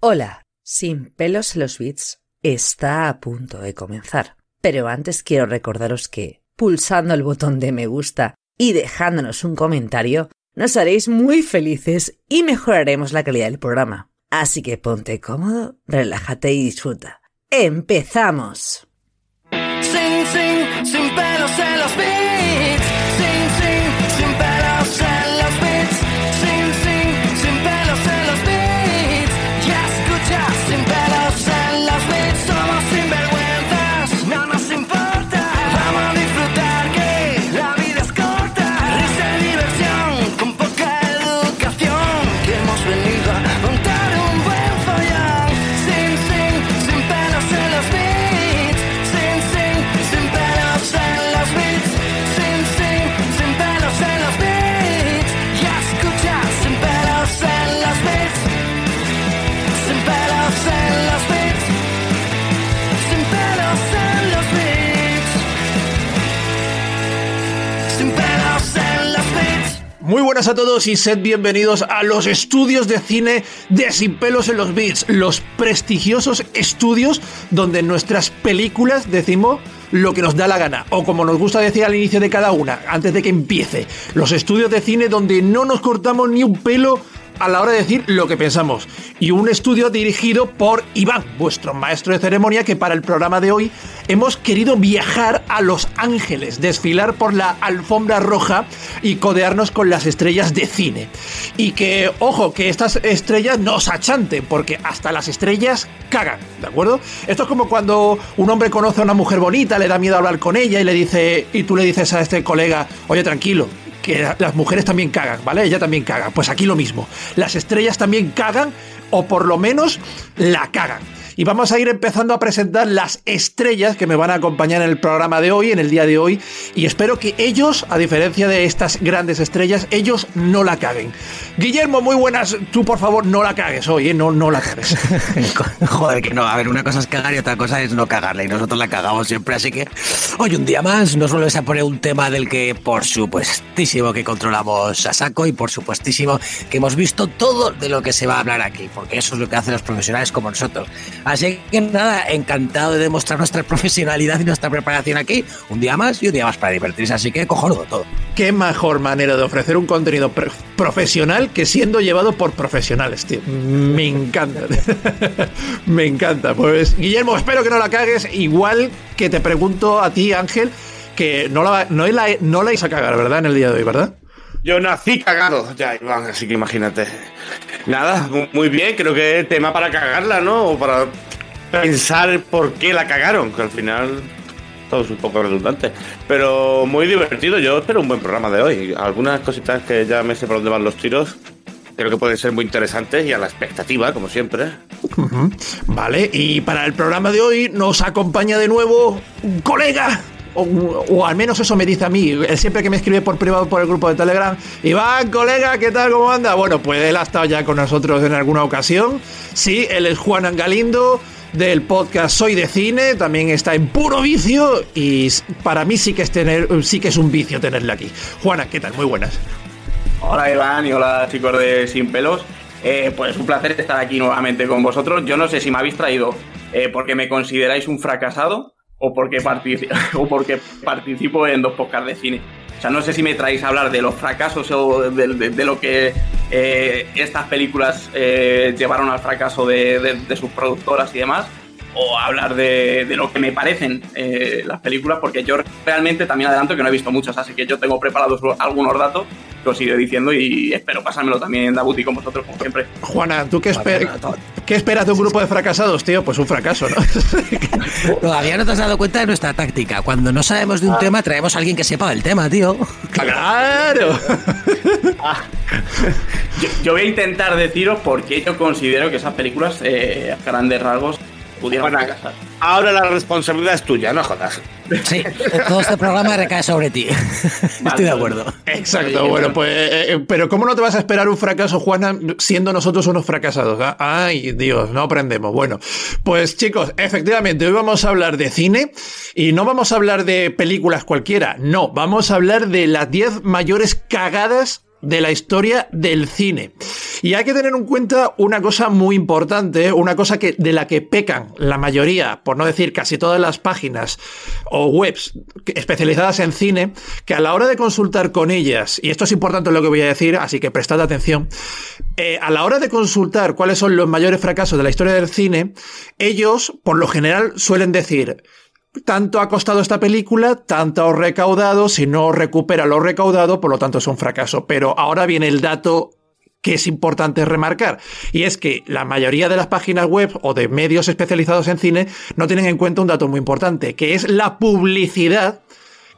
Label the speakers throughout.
Speaker 1: Hola, Sin pelos los bits está a punto de comenzar. Pero antes quiero recordaros que, pulsando el botón de me gusta y dejándonos un comentario, nos haréis muy felices y mejoraremos la calidad del programa. Así que ponte cómodo, relájate y disfruta. ¡Empezamos!
Speaker 2: Buenas a todos y sed bienvenidos a los estudios de cine de Sin pelos en los beats, los prestigiosos estudios donde nuestras películas decimos lo que nos da la gana, o como nos gusta decir al inicio de cada una, antes de que empiece, los estudios de cine donde no nos cortamos ni un pelo a la hora de decir lo que pensamos. Y un estudio dirigido por Iván, vuestro maestro de ceremonia, que para el programa de hoy hemos querido viajar a Los Ángeles, desfilar por la alfombra roja y codearnos con las estrellas de cine. Y que, ojo, que estas estrellas no se achanten, porque hasta las estrellas cagan, ¿de acuerdo? Esto es como cuando un hombre conoce a una mujer bonita, le da miedo hablar con ella y le dice, y tú le dices a este colega, oye, tranquilo, que la- las mujeres también cagan, ¿vale? Ella también caga. Pues aquí lo mismo. Las estrellas también cagan, o por lo menos la cagan. Y vamos a ir empezando a presentar las estrellas que me van a acompañar en el programa de hoy, en el día de hoy. Y espero que ellos, a diferencia de estas grandes estrellas, ellos no la caguen. Guillermo, muy buenas. Tú, por favor, no la cagues hoy, ¿eh? No, no la cagues.
Speaker 3: Joder, que no. A ver, una cosa es cagar y otra cosa es no cagarla. Y nosotros la cagamos siempre. Así que hoy un día más nos vuelves a poner un tema del que, por supuestísimo, que controlamos a saco y por supuestísimo que hemos visto todo de lo que se va a hablar aquí. Porque eso es lo que hacen los profesionales como nosotros. Así que nada, encantado de demostrar nuestra profesionalidad y nuestra preparación aquí. Un día más y un día más para divertirse. Así que cojonudo todo.
Speaker 2: Qué mejor manera de ofrecer un contenido profesional que siendo llevado por profesionales, tío. Me encanta. Me encanta. Pues, Guillermo, espero que no la cagues. Igual que te pregunto a ti, Ángel, que no la, no la, no la vais a cagar, ¿verdad? En el día de hoy, ¿verdad?
Speaker 4: Yo nací cagado ya, Iván, así que imagínate. Nada, mu- muy bien, creo que es tema para cagarla, ¿no? O para pensar por qué la cagaron, que al final todo es un poco redundante. Pero muy divertido, yo espero un buen programa de hoy. Algunas cositas que ya me sé por dónde van los tiros, creo que pueden ser muy interesantes y a la expectativa, como siempre.
Speaker 2: Vale, y para el programa de hoy nos acompaña de nuevo un colega. O, o al menos eso me dice a mí, siempre que me escribe por privado por el grupo de Telegram, Iván, colega, ¿qué tal? ¿Cómo anda? Bueno, pues él ha estado ya con nosotros en alguna ocasión. Sí, él es Juan Angalindo del podcast Soy de Cine, también está en puro vicio y para mí sí que es tener, sí que es un vicio tenerle aquí. Juana, ¿qué tal? Muy buenas.
Speaker 5: Hola Iván y hola chicos de Sin Pelos. Eh, pues un placer estar aquí nuevamente con vosotros. Yo no sé si me habéis traído eh, porque me consideráis un fracasado o porque, partici- o porque participo en dos podcasts de cine. O sea, no sé si me traéis a hablar de los fracasos o de, de- de lo que eh, estas películas eh, llevaron al fracaso de, de- de sus productoras y demás, o hablar de, de lo que me parecen eh, las películas, porque yo realmente también adelanto que no he visto muchas, así que yo tengo preparados algunos datos que os iré diciendo y espero pasármelo también en Dabuti con vosotros, como siempre.
Speaker 2: Juana, ¿tú qué, espe-
Speaker 3: Bueno, to-
Speaker 2: qué esperas de un grupo de fracasados, tío? Pues un fracaso, ¿no?
Speaker 3: Todavía no te has dado cuenta de nuestra táctica. Cuando no sabemos de un tema, traemos a alguien que sepa del tema, tío.
Speaker 2: ¡Claro!
Speaker 5: Yo, yo voy a intentar deciros por qué yo considero que esas películas, eh, a grandes rasgos,
Speaker 4: Bueno, ahora la responsabilidad es tuya, no jodas.
Speaker 3: Sí, todo este programa recae sobre ti. Estoy de acuerdo.
Speaker 2: Exacto, bueno, pues, eh, eh, pero ¿cómo no te vas a esperar un fracaso, Juana, siendo nosotros unos fracasados? Ah, Ay, Dios, no aprendemos. Bueno, pues chicos, efectivamente, hoy vamos a hablar de cine y no vamos a hablar de películas cualquiera, no, vamos a hablar de las 10 mayores cagadas de la historia del cine. Y hay que tener en cuenta una cosa muy importante, una cosa que, de la que pecan la mayoría, por no decir casi todas las páginas o webs especializadas en cine, que a la hora de consultar con ellas, y esto es importante lo que voy a decir, así que prestad atención, eh, a la hora de consultar cuáles son los mayores fracasos de la historia del cine, ellos, por lo general, suelen decir, tanto ha costado esta película, tanto ha recaudado, si no recupera lo recaudado, por lo tanto es un fracaso. Pero ahora viene el dato que es importante remarcar, y es que la mayoría de las páginas web o de medios especializados en cine no tienen en cuenta un dato muy importante, que es la publicidad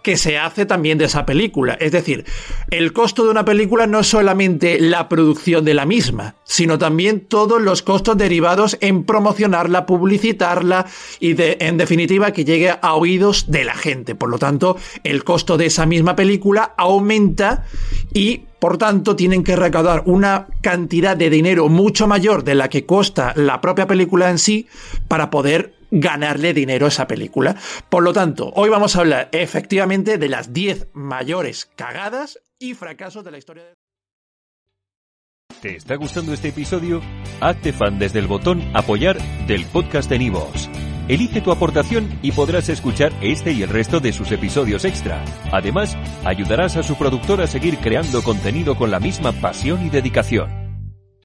Speaker 2: que se hace también de esa película. Es decir, el costo de una película no es solamente la producción de la misma, sino también todos los costos derivados en promocionarla, publicitarla y en definitiva que llegue a oídos de la gente. Por lo tanto, el costo de esa misma película aumenta y por tanto, tienen que recaudar una cantidad de dinero mucho mayor de la que cuesta la propia película en sí para poder ganarle dinero a esa película. Por lo tanto, hoy vamos a hablar efectivamente de las 10 mayores cagadas y fracasos de la historia de...
Speaker 6: ¿Te está gustando este episodio? Hazte fan desde el botón Apoyar del podcast de Nivos. Elige tu aportación y podrás escuchar este y el resto de sus episodios extra. Además, ayudarás a su productor a seguir creando contenido con la misma pasión y dedicación.